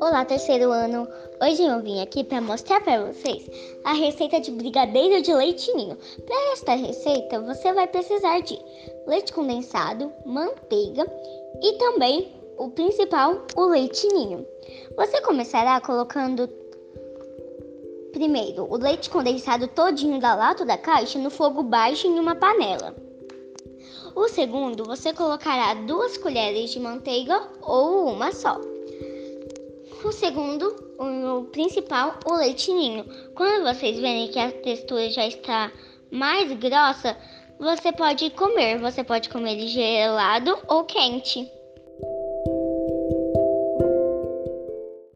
Olá, terceiro ano! Hoje eu vim aqui para mostrar para vocês a receita de brigadeiro de leitinho. Para esta receita, você vai precisar de leite condensado, manteiga e também o principal, o leitinho. Você começará colocando primeiro o leite condensado todinho da lata da caixa no fogo baixo em uma panela. O segundo, você colocará duas colheres de manteiga ou uma só. O segundo, o principal, o leitinho. Quando vocês verem que a textura já está mais grossa, você pode comer. Você pode comer gelado ou quente.